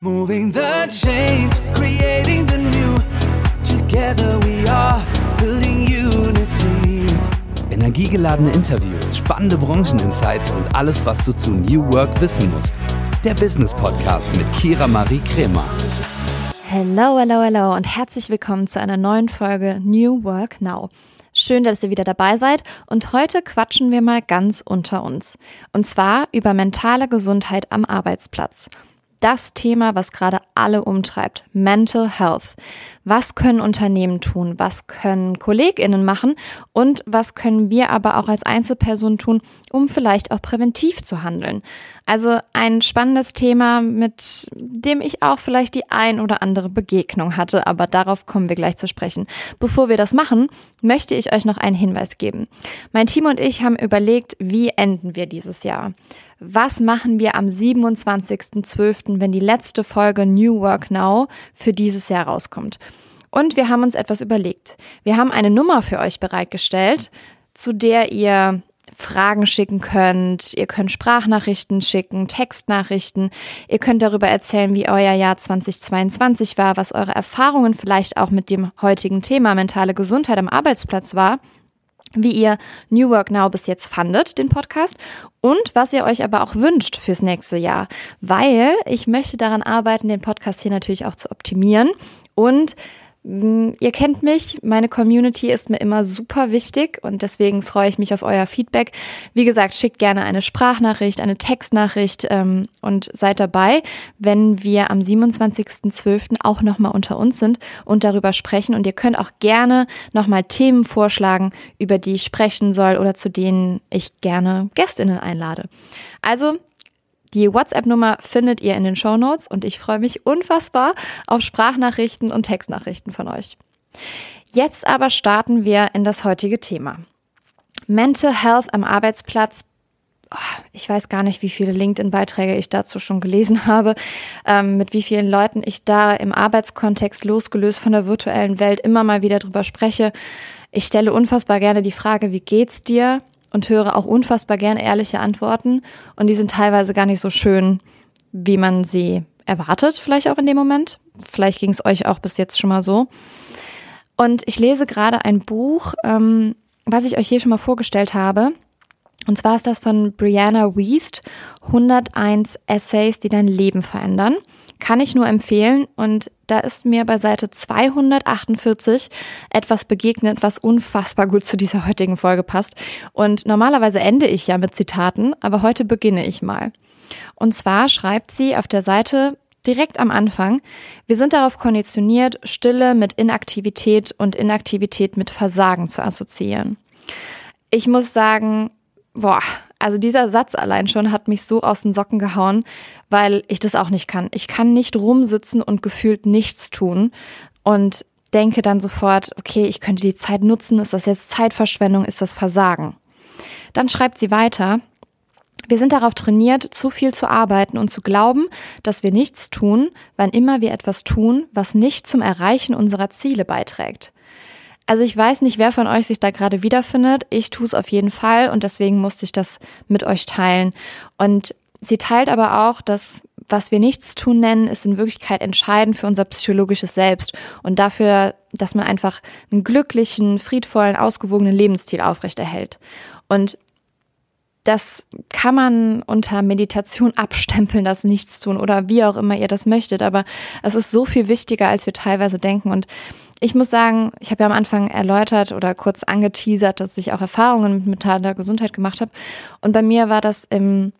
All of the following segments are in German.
Moving the chains, creating the new. Together we are building unity. Energiegeladene Interviews, spannende Brancheninsights und alles, was du zu New Work wissen musst. Der Business Podcast mit Kira Marie Kremer. Hello, hello, hello und herzlich willkommen zu einer neuen Folge New Work Now. Schön, dass ihr wieder dabei seid und heute quatschen wir mal ganz unter uns. Und zwar über mentale Gesundheit am Arbeitsplatz das Thema, was gerade alle umtreibt. Mental Health. Was können Unternehmen tun? Was können KollegInnen machen? Und was können wir aber auch als Einzelperson tun, um vielleicht auch präventiv zu handeln? Also ein spannendes Thema, mit dem ich auch vielleicht die ein oder andere Begegnung hatte, aber darauf kommen wir gleich zu sprechen. Bevor wir das machen, möchte ich euch noch einen Hinweis geben. Mein Team und ich haben überlegt, wie enden wir dieses Jahr? Was machen wir am 27.12., wenn die letzte Folge New Work Now für dieses Jahr rauskommt. Und wir haben uns etwas überlegt. Wir haben eine Nummer für euch bereitgestellt, zu der ihr Fragen schicken könnt, ihr könnt Sprachnachrichten schicken, Textnachrichten, ihr könnt darüber erzählen, wie euer Jahr 2022 war, was eure Erfahrungen vielleicht auch mit dem heutigen Thema mentale Gesundheit am Arbeitsplatz war wie ihr New Work Now bis jetzt fandet, den Podcast, und was ihr euch aber auch wünscht fürs nächste Jahr, weil ich möchte daran arbeiten, den Podcast hier natürlich auch zu optimieren und ihr kennt mich, meine Community ist mir immer super wichtig und deswegen freue ich mich auf euer Feedback. Wie gesagt, schickt gerne eine Sprachnachricht, eine Textnachricht ähm, und seid dabei, wenn wir am 27.12. auch nochmal unter uns sind und darüber sprechen. Und ihr könnt auch gerne nochmal Themen vorschlagen, über die ich sprechen soll oder zu denen ich gerne Gästinnen einlade. Also die WhatsApp-Nummer findet ihr in den Show Notes und ich freue mich unfassbar auf Sprachnachrichten und Textnachrichten von euch. Jetzt aber starten wir in das heutige Thema. Mental Health am Arbeitsplatz. Oh, ich weiß gar nicht, wie viele LinkedIn-Beiträge ich dazu schon gelesen habe, ähm, mit wie vielen Leuten ich da im Arbeitskontext losgelöst von der virtuellen Welt immer mal wieder drüber spreche. Ich stelle unfassbar gerne die Frage, wie geht's dir? Und höre auch unfassbar gern ehrliche Antworten. Und die sind teilweise gar nicht so schön, wie man sie erwartet, vielleicht auch in dem Moment. Vielleicht ging es euch auch bis jetzt schon mal so. Und ich lese gerade ein Buch, ähm, was ich euch hier schon mal vorgestellt habe. Und zwar ist das von Brianna Wiest, 101 Essays, die dein Leben verändern. Kann ich nur empfehlen. Und da ist mir bei Seite 248 etwas begegnet, was unfassbar gut zu dieser heutigen Folge passt. Und normalerweise ende ich ja mit Zitaten, aber heute beginne ich mal. Und zwar schreibt sie auf der Seite direkt am Anfang, wir sind darauf konditioniert, Stille mit Inaktivität und Inaktivität mit Versagen zu assoziieren. Ich muss sagen, boah, also dieser Satz allein schon hat mich so aus den Socken gehauen, weil ich das auch nicht kann. Ich kann nicht rumsitzen und gefühlt nichts tun und denke dann sofort, okay, ich könnte die Zeit nutzen. Ist das jetzt Zeitverschwendung? Ist das Versagen? Dann schreibt sie weiter. Wir sind darauf trainiert, zu viel zu arbeiten und zu glauben, dass wir nichts tun, wann immer wir etwas tun, was nicht zum Erreichen unserer Ziele beiträgt. Also ich weiß nicht, wer von euch sich da gerade wiederfindet. Ich tue es auf jeden Fall und deswegen musste ich das mit euch teilen. Und sie teilt aber auch, dass was wir nichts tun nennen, ist in Wirklichkeit entscheidend für unser psychologisches Selbst und dafür, dass man einfach einen glücklichen, friedvollen, ausgewogenen Lebensstil aufrechterhält. Und das kann man unter Meditation abstempeln, das Nichtstun oder wie auch immer ihr das möchtet. Aber es ist so viel wichtiger, als wir teilweise denken. Und ich muss sagen, ich habe ja am Anfang erläutert oder kurz angeteasert, dass ich auch Erfahrungen mit mentaler Gesundheit gemacht habe. Und bei mir war das im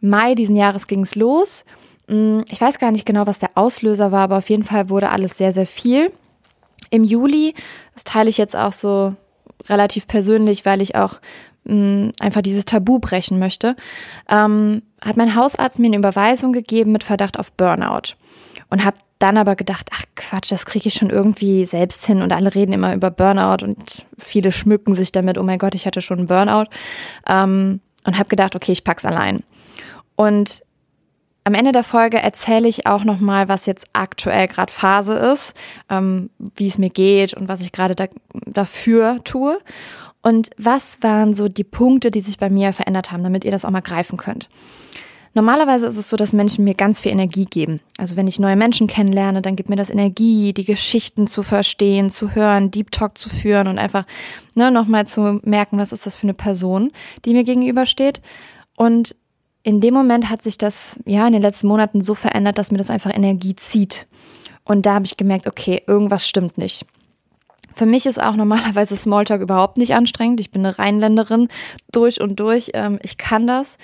Mai diesen Jahres ging es los. Mm, ich weiß gar nicht genau, was der Auslöser war, aber auf jeden Fall wurde alles sehr, sehr viel. Im Juli, das teile ich jetzt auch so relativ persönlich, weil ich auch einfach dieses Tabu brechen möchte, ähm, hat mein Hausarzt mir eine Überweisung gegeben mit Verdacht auf Burnout und habe dann aber gedacht, ach Quatsch, das kriege ich schon irgendwie selbst hin und alle reden immer über Burnout und viele schmücken sich damit, oh mein Gott, ich hatte schon einen Burnout ähm, und habe gedacht, okay, ich pack's allein. Und am Ende der Folge erzähle ich auch noch mal, was jetzt aktuell gerade Phase ist, ähm, wie es mir geht und was ich gerade da, dafür tue. Und was waren so die Punkte, die sich bei mir verändert haben, damit ihr das auch mal greifen könnt. Normalerweise ist es so, dass Menschen mir ganz viel Energie geben. Also wenn ich neue Menschen kennenlerne, dann gibt mir das Energie, die Geschichten zu verstehen, zu hören, Deep Talk zu führen und einfach ne, nochmal zu merken, was ist das für eine Person, die mir gegenübersteht. Und in dem Moment hat sich das ja in den letzten Monaten so verändert, dass mir das einfach Energie zieht. Und da habe ich gemerkt, okay, irgendwas stimmt nicht. Für mich ist auch normalerweise Smalltalk überhaupt nicht anstrengend. Ich bin eine Rheinländerin durch und durch. Ähm, ich kann das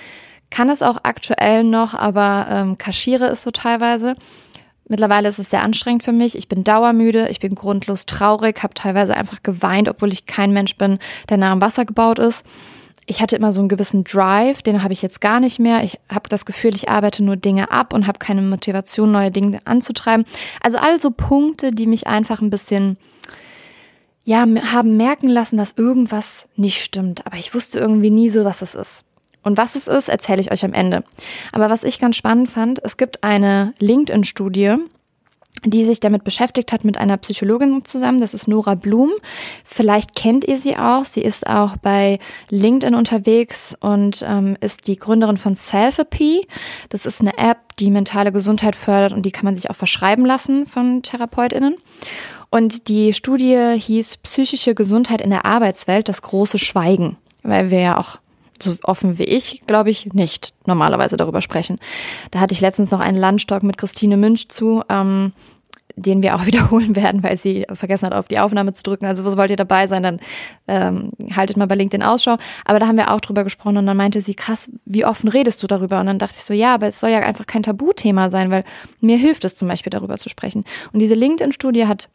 kann es auch aktuell noch, aber ähm, kaschiere es so teilweise. Mittlerweile ist es sehr anstrengend für mich. Ich bin dauermüde, ich bin grundlos traurig, habe teilweise einfach geweint, obwohl ich kein Mensch bin, der nah am Wasser gebaut ist. Ich hatte immer so einen gewissen Drive, den habe ich jetzt gar nicht mehr. Ich habe das Gefühl, ich arbeite nur Dinge ab und habe keine Motivation, neue Dinge anzutreiben. Also all so Punkte, die mich einfach ein bisschen ja, haben merken lassen, dass irgendwas nicht stimmt. Aber ich wusste irgendwie nie so, was es ist. Und was es ist, erzähle ich euch am Ende. Aber was ich ganz spannend fand, es gibt eine LinkedIn-Studie, die sich damit beschäftigt hat mit einer Psychologin zusammen. Das ist Nora Blum. Vielleicht kennt ihr sie auch. Sie ist auch bei LinkedIn unterwegs und ähm, ist die Gründerin von Selfapy. Das ist eine App, die mentale Gesundheit fördert und die kann man sich auch verschreiben lassen von TherapeutInnen. Und die Studie hieß Psychische Gesundheit in der Arbeitswelt, das große Schweigen, weil wir ja auch so offen wie ich, glaube ich, nicht normalerweise darüber sprechen. Da hatte ich letztens noch einen Lunchtalk mit Christine Münch zu, ähm, den wir auch wiederholen werden, weil sie vergessen hat, auf die Aufnahme zu drücken. Also wollt ihr dabei sein, dann ähm, haltet mal bei LinkedIn Ausschau. Aber da haben wir auch drüber gesprochen und dann meinte sie, krass, wie offen redest du darüber? Und dann dachte ich so, ja, aber es soll ja einfach kein Tabuthema sein, weil mir hilft es zum Beispiel darüber zu sprechen. Und diese LinkedIn-Studie hat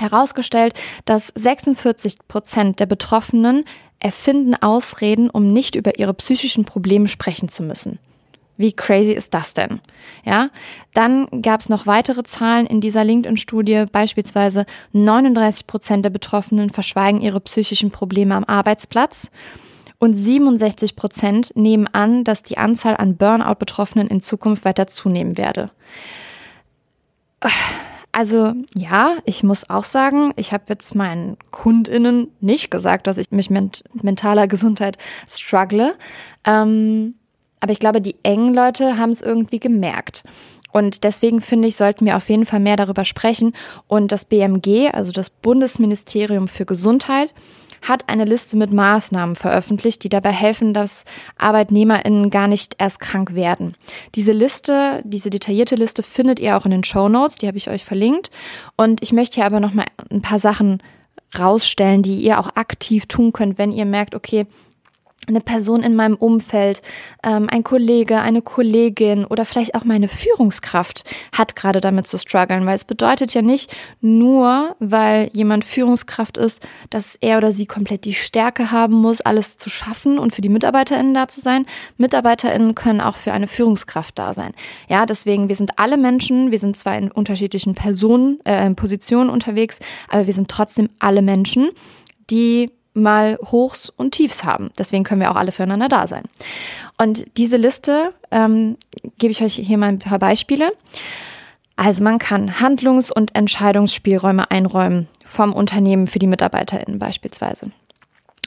herausgestellt, dass 46 Prozent der Betroffenen erfinden Ausreden, um nicht über ihre psychischen Probleme sprechen zu müssen. Wie crazy ist das denn? Ja, dann gab es noch weitere Zahlen in dieser LinkedIn-Studie. Beispielsweise 39 Prozent der Betroffenen verschweigen ihre psychischen Probleme am Arbeitsplatz und 67 Prozent nehmen an, dass die Anzahl an Burnout-Betroffenen in Zukunft weiter zunehmen werde. Also ja, ich muss auch sagen, ich habe jetzt meinen KundInnen nicht gesagt, dass ich mich mit mentaler Gesundheit struggle. Ähm, aber ich glaube, die engen Leute haben es irgendwie gemerkt. Und deswegen finde ich, sollten wir auf jeden Fall mehr darüber sprechen. Und das BMG, also das Bundesministerium für Gesundheit, hat eine Liste mit Maßnahmen veröffentlicht, die dabei helfen, dass ArbeitnehmerInnen gar nicht erst krank werden. Diese Liste, diese detaillierte Liste findet ihr auch in den Show Notes, die habe ich euch verlinkt. Und ich möchte hier aber noch mal ein paar Sachen rausstellen, die ihr auch aktiv tun könnt, wenn ihr merkt, okay, eine Person in meinem Umfeld, ähm, ein Kollege, eine Kollegin oder vielleicht auch meine Führungskraft hat gerade damit zu strugglen, weil es bedeutet ja nicht nur, weil jemand Führungskraft ist, dass er oder sie komplett die Stärke haben muss, alles zu schaffen und für die MitarbeiterInnen da zu sein. MitarbeiterInnen können auch für eine Führungskraft da sein. Ja, deswegen, wir sind alle Menschen, wir sind zwar in unterschiedlichen Personen, äh, Positionen unterwegs, aber wir sind trotzdem alle Menschen, die mal Hochs und Tiefs haben. Deswegen können wir auch alle füreinander da sein. Und diese Liste ähm, gebe ich euch hier mal ein paar Beispiele. Also man kann Handlungs- und Entscheidungsspielräume einräumen vom Unternehmen für die MitarbeiterInnen beispielsweise.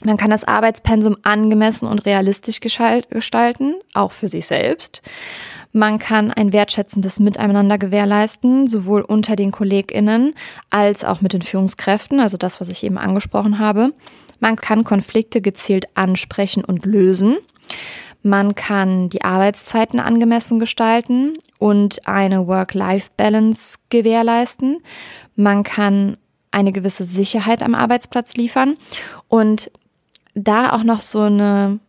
Man kann das Arbeitspensum angemessen und realistisch gestalten, auch für sich selbst. Man kann ein wertschätzendes Miteinander gewährleisten, sowohl unter den KollegInnen als auch mit den Führungskräften, also das, was ich eben angesprochen habe. Man kann Konflikte gezielt ansprechen und lösen. Man kann die Arbeitszeiten angemessen gestalten und eine Work-Life-Balance gewährleisten. Man kann eine gewisse Sicherheit am Arbeitsplatz liefern und da auch noch so eine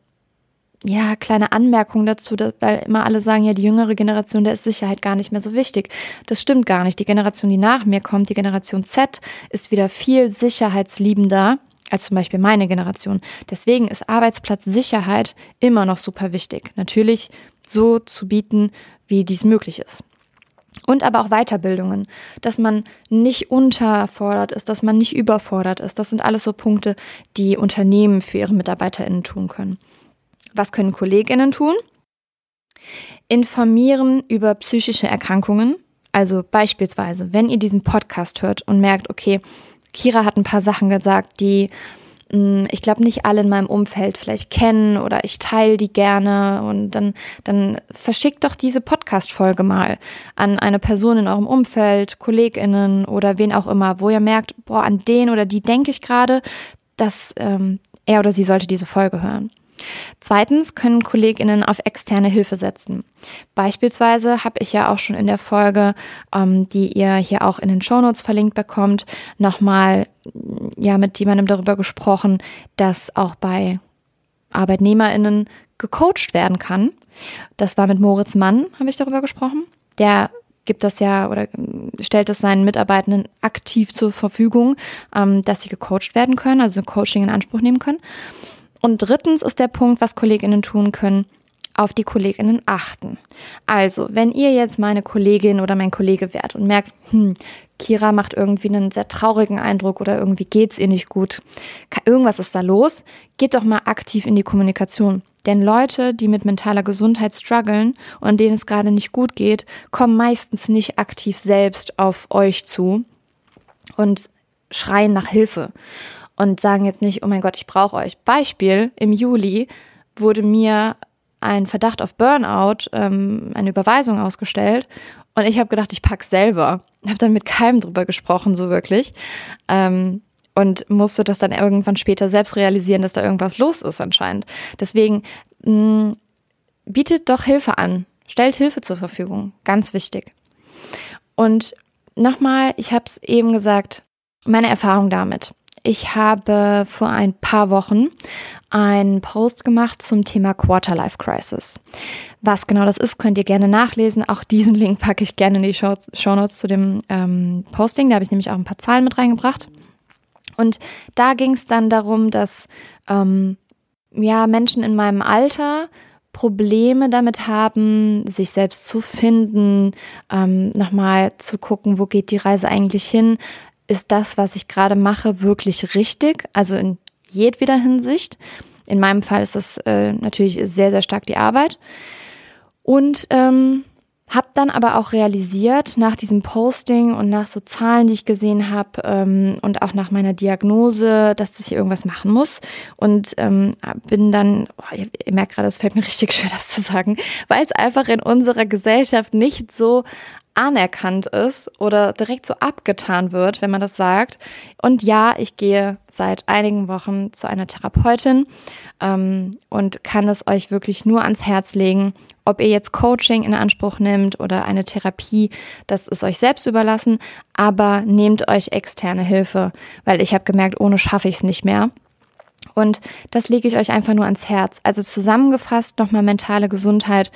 ja, kleine Anmerkung dazu, weil immer alle sagen, ja, die jüngere Generation, der ist Sicherheit gar nicht mehr so wichtig. Das stimmt gar nicht. Die Generation, die nach mir kommt, die Generation Z, ist wieder viel sicherheitsliebender als zum Beispiel meine Generation. Deswegen ist Arbeitsplatzsicherheit immer noch super wichtig. Natürlich so zu bieten, wie dies möglich ist. Und aber auch Weiterbildungen, dass man nicht unterfordert ist, dass man nicht überfordert ist. Das sind alles so Punkte, die Unternehmen für ihre MitarbeiterInnen tun können. Was können KollegInnen tun? Informieren über psychische Erkrankungen. Also beispielsweise, wenn ihr diesen Podcast hört und merkt, okay, Kira hat ein paar Sachen gesagt, die mm, ich glaube, nicht alle in meinem Umfeld vielleicht kennen oder ich teile die gerne und dann, dann verschickt doch diese Podcast-Folge mal an eine Person in eurem Umfeld, KollegInnen oder wen auch immer, wo ihr merkt, boah, an den oder die denke ich gerade, dass ähm, er oder sie sollte diese Folge hören. Zweitens können Kolleginnen auf externe Hilfe setzen. Beispielsweise habe ich ja auch schon in der Folge, ähm, die ihr hier auch in den Shownotes verlinkt bekommt, nochmal ja mit jemandem darüber gesprochen, dass auch bei ArbeitnehmerInnen gecoacht werden kann. Das war mit Moritz Mann, habe ich darüber gesprochen. Der gibt das ja oder stellt es seinen Mitarbeitenden aktiv zur Verfügung, ähm, dass sie gecoacht werden können, also Coaching in Anspruch nehmen können. Und drittens ist der Punkt, was Kolleginnen tun können, auf die Kolleginnen achten. Also, wenn ihr jetzt meine Kollegin oder mein Kollege wärt und merkt, hm, Kira macht irgendwie einen sehr traurigen Eindruck oder irgendwie geht's ihr nicht gut, irgendwas ist da los, geht doch mal aktiv in die Kommunikation. Denn Leute, die mit mentaler Gesundheit strugglen und denen es gerade nicht gut geht, kommen meistens nicht aktiv selbst auf euch zu und schreien nach Hilfe und sagen jetzt nicht, oh mein Gott, ich brauche euch. Beispiel, im Juli wurde mir ein Verdacht auf Burnout, ähm, eine Überweisung ausgestellt und ich habe gedacht, ich pack's selber. Habe dann mit keinem drüber gesprochen, so wirklich. Ähm, und musste das dann irgendwann später selbst realisieren, dass da irgendwas los ist anscheinend. Deswegen mh, mm, bietet doch Hilfe an, stellt Hilfe zur Verfügung, ganz wichtig. Und nochmal, ich habe es eben gesagt, meine Erfahrung damit. Ich habe vor ein paar Wochen einen Post gemacht zum Thema Quarterlife Crisis. Was genau das ist, könnt ihr gerne nachlesen. Auch diesen Link packe ich gerne in die Show, Notes zu dem ähm, Posting. Da habe ich nämlich auch ein paar Zahlen mit reingebracht. Und da ging es dann darum, dass ähm, ja Menschen in meinem Alter Probleme damit haben, sich selbst zu finden, ähm, nochmal zu gucken, wo geht die Reise eigentlich hin, ist das, was ich gerade mache, wirklich richtig? Also in jedweder Hinsicht. In meinem Fall ist das äh, natürlich sehr, sehr stark die Arbeit. Und ähm, habe dann aber auch realisiert, nach diesem Posting und nach so Zahlen, die ich gesehen habe ähm, und auch nach meiner Diagnose, dass das hier irgendwas machen muss. Und ähm, bin dann, oh, ihr, ihr merkt gerade, es fällt mir richtig schwer, das zu sagen, weil es einfach in unserer Gesellschaft nicht so anerkannt ist oder direkt so abgetan wird, wenn man das sagt. Und ja, ich gehe seit einigen Wochen zu einer Therapeutin ähm, und kann es euch wirklich nur ans Herz legen. Ob ihr jetzt Coaching in Anspruch nehmt oder eine Therapie, das ist euch selbst überlassen. Aber nehmt euch externe Hilfe, weil ich habe gemerkt, ohne schaffe ich es nicht mehr. Und das lege ich euch einfach nur ans Herz. Also zusammengefasst nochmal mentale Gesundheit,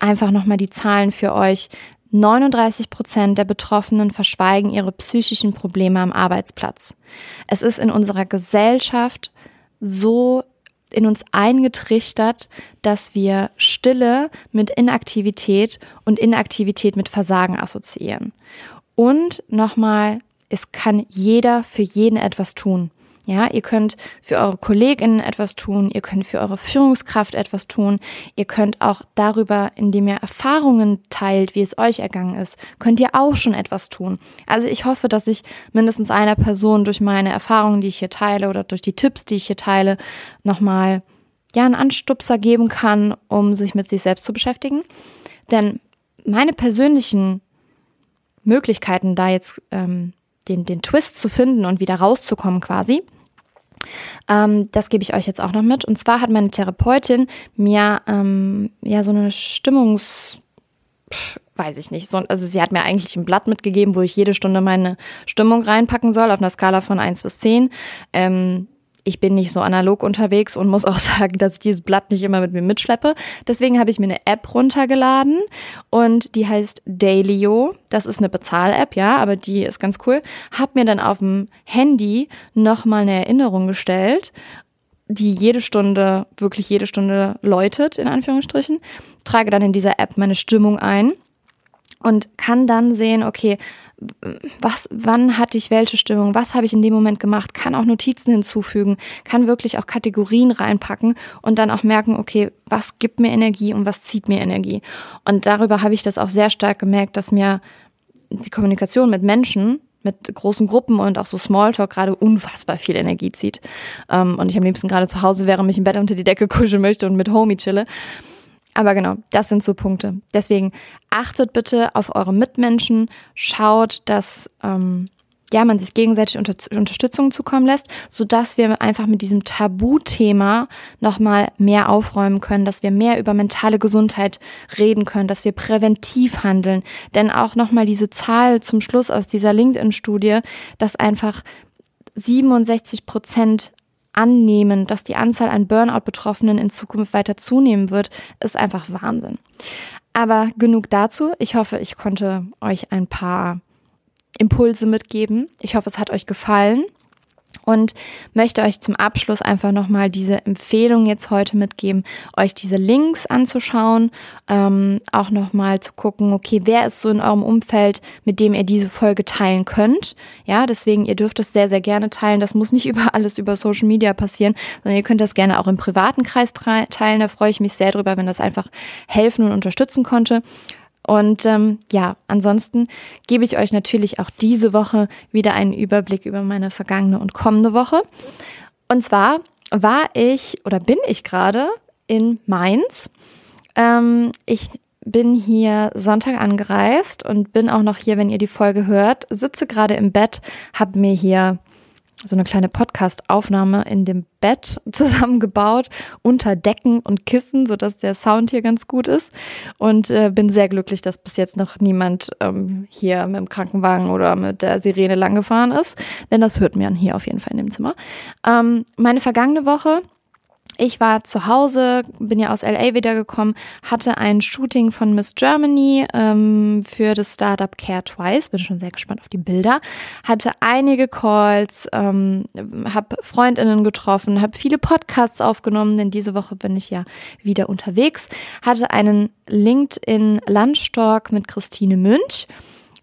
einfach nochmal die Zahlen für euch. 39 Prozent der Betroffenen verschweigen ihre psychischen Probleme am Arbeitsplatz. Es ist in unserer Gesellschaft so in uns eingetrichtert, dass wir Stille mit Inaktivität und Inaktivität mit Versagen assoziieren. Und nochmal, es kann jeder für jeden etwas tun. Ja, ihr könnt für eure KollegInnen etwas tun, ihr könnt für eure Führungskraft etwas tun, ihr könnt auch darüber, indem ihr Erfahrungen teilt, wie es euch ergangen ist, könnt ihr auch schon etwas tun. Also ich hoffe, dass ich mindestens einer Person durch meine Erfahrungen, die ich hier teile oder durch die Tipps, die ich hier teile, nochmal ja einen Anstupser geben kann, um sich mit sich selbst zu beschäftigen. Denn meine persönlichen Möglichkeiten, da jetzt ähm, den, den Twist zu finden und wieder rauszukommen quasi. Ähm, das gebe ich euch jetzt auch noch mit. Und zwar hat meine Therapeutin mir ähm, ja so eine Stimmungs weiß ich nicht. So, also sie hat mir eigentlich ein Blatt mitgegeben, wo ich jede Stunde meine Stimmung reinpacken soll auf einer Skala von 1 bis 10. Ähm, ich bin nicht so analog unterwegs und muss auch sagen, dass ich dieses Blatt nicht immer mit mir mitschleppe. Deswegen habe ich mir eine App runtergeladen und die heißt Dailyo. Das ist eine Bezahl-App, ja, aber die ist ganz cool. Hab mir dann auf dem Handy nochmal eine Erinnerung gestellt die jede Stunde, wirklich jede Stunde läutet, in Anführungsstrichen, trage dann in dieser App meine Stimmung ein und kann dann sehen, okay, was, wann hatte ich welche Stimmung, was habe ich in dem Moment gemacht, kann auch Notizen hinzufügen, kann wirklich auch Kategorien reinpacken und dann auch merken, okay, was gibt mir Energie und was zieht mir Energie. Und darüber habe ich das auch sehr stark gemerkt, dass mir die Kommunikation mit Menschen mit großen Gruppen und auch so Smalltalk gerade unfassbar viel Energie zieht. Ähm, und ich am liebsten gerade zu Hause wäre, mich im Bett unter die Decke kuscheln möchte und mit Homie chille. Aber genau, das sind so Punkte. Deswegen achtet bitte auf eure Mitmenschen, schaut, dass ähm, ja, man sich gegenseitig unter Unterstützung zukommen lässt, so dass wir einfach mit diesem Tabuthema nochmal mehr aufräumen können, dass wir mehr über mentale Gesundheit reden können, dass wir präventiv handeln. Denn auch nochmal diese Zahl zum Schluss aus dieser LinkedIn-Studie, dass einfach 67 Prozent annehmen, dass die Anzahl an Burnout-Betroffenen in Zukunft weiter zunehmen wird, ist einfach Wahnsinn. Aber genug dazu. Ich hoffe, ich konnte euch ein paar Impulse mitgeben. Ich hoffe, es hat euch gefallen und möchte euch zum Abschluss einfach nochmal diese Empfehlung jetzt heute mitgeben, euch diese Links anzuschauen, ähm, auch nochmal zu gucken, okay, wer ist so in eurem Umfeld, mit dem ihr diese Folge teilen könnt. Ja, deswegen, ihr dürft es sehr, sehr gerne teilen. Das muss nicht über alles über Social Media passieren, sondern ihr könnt das gerne auch im privaten Kreis teilen. Da freue ich mich sehr drüber, wenn das einfach helfen und unterstützen konnte. Und ähm, ja, ansonsten gebe ich euch natürlich auch diese Woche wieder einen Überblick über meine vergangene und kommende Woche. Und zwar war ich oder bin ich gerade in Mainz. Ähm, ich bin hier Sonntag angereist und bin auch noch hier, wenn ihr die Folge hört, sitze gerade im Bett, habe mir hier so eine kleine Podcast-Aufnahme in dem Bett zusammengebaut, unter Decken und Kissen, sodass der Sound hier ganz gut ist. Und äh, bin sehr glücklich, dass bis jetzt noch niemand ähm, hier mit dem Krankenwagen oder mit der Sirene langgefahren ist. Denn das hört man hier auf jeden Fall in dem Zimmer. Ähm, meine vergangene Woche ich war zu Hause, bin ja aus LA wiedergekommen, hatte ein Shooting von Miss Germany ähm, für das Startup Care Twice, bin schon sehr gespannt auf die Bilder, hatte einige Calls, ähm, habe Freundinnen getroffen, habe viele Podcasts aufgenommen, denn diese Woche bin ich ja wieder unterwegs, hatte einen LinkedIn Lunchtalk mit Christine Münch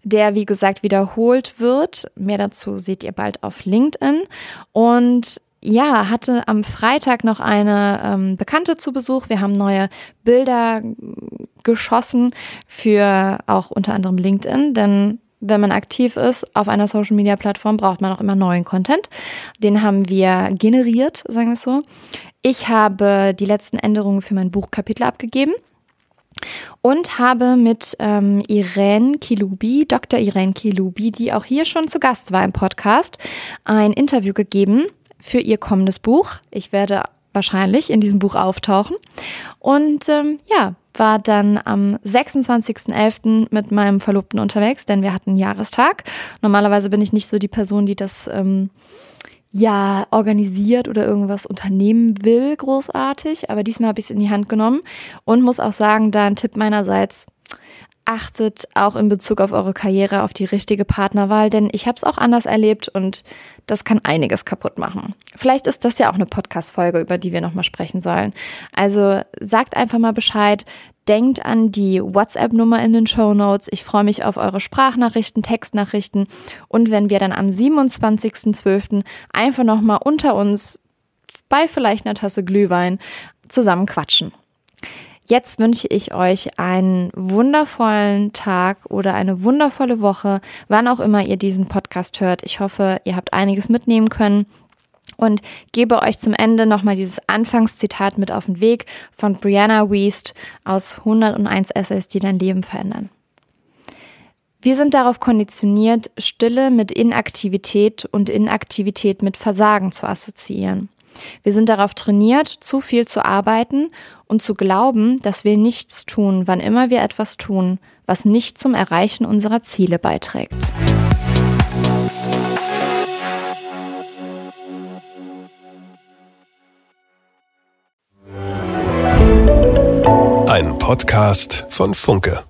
der wie gesagt wiederholt wird. Mehr dazu seht ihr bald auf LinkedIn. Und ja, hatte am Freitag noch eine ähm, Bekannte zu Besuch. Wir haben neue Bilder geschossen für auch unter anderem LinkedIn, denn wenn man aktiv ist auf einer Social Media Plattform, braucht man auch immer neuen Content. Den haben wir generiert, sagen wir es so. Ich habe die letzten Änderungen für mein Buchkapitel abgegeben und habe mit ähm, Irene Kilubi, Dr. Irene Kilubi, die auch hier schon zu Gast war im Podcast, ein Interview gegeben für ihr kommendes Buch. Ich werde wahrscheinlich in diesem Buch auftauchen. Und ähm, ja, war dann am 26.11. mit meinem Verlobten unterwegs, denn wir hatten Jahrestag. Normalerweise bin ich nicht so die Person, die das ähm, ja organisiert oder irgendwas unternehmen will, großartig. Aber diesmal habe ich es in die Hand genommen und muss auch sagen, da ein Tipp meinerseits, achtet auch in Bezug auf eure Karriere auf die richtige Partnerwahl, denn ich habe es auch anders erlebt und das kann einiges kaputt machen. Vielleicht ist das ja auch eine Podcast-Folge, über die wir nochmal sprechen sollen. Also sagt einfach mal Bescheid. Denkt an die WhatsApp-Nummer in den Show Notes. Ich freue mich auf eure Sprachnachrichten, Textnachrichten und wenn wir dann am 27.12. einfach nochmal unter uns bei vielleicht einer Tasse Glühwein zusammen quatschen. Jetzt wünsche ich euch einen wundervollen Tag oder eine wundervolle Woche, wann auch immer ihr diesen Podcast hört. Ich hoffe, ihr habt einiges mitnehmen können und gebe euch zum Ende nochmal dieses Anfangszitat mit auf den Weg von Brianna Wiest aus 101 Essays, die dein Leben verändern. Wir sind darauf konditioniert, Stille mit Inaktivität und Inaktivität mit Versagen zu assoziieren. Wir sind darauf trainiert, zu viel zu arbeiten und zu glauben, dass wir nichts tun, wann immer wir etwas tun, was nicht zum Erreichen unserer Ziele beiträgt. Ein Podcast von Funke.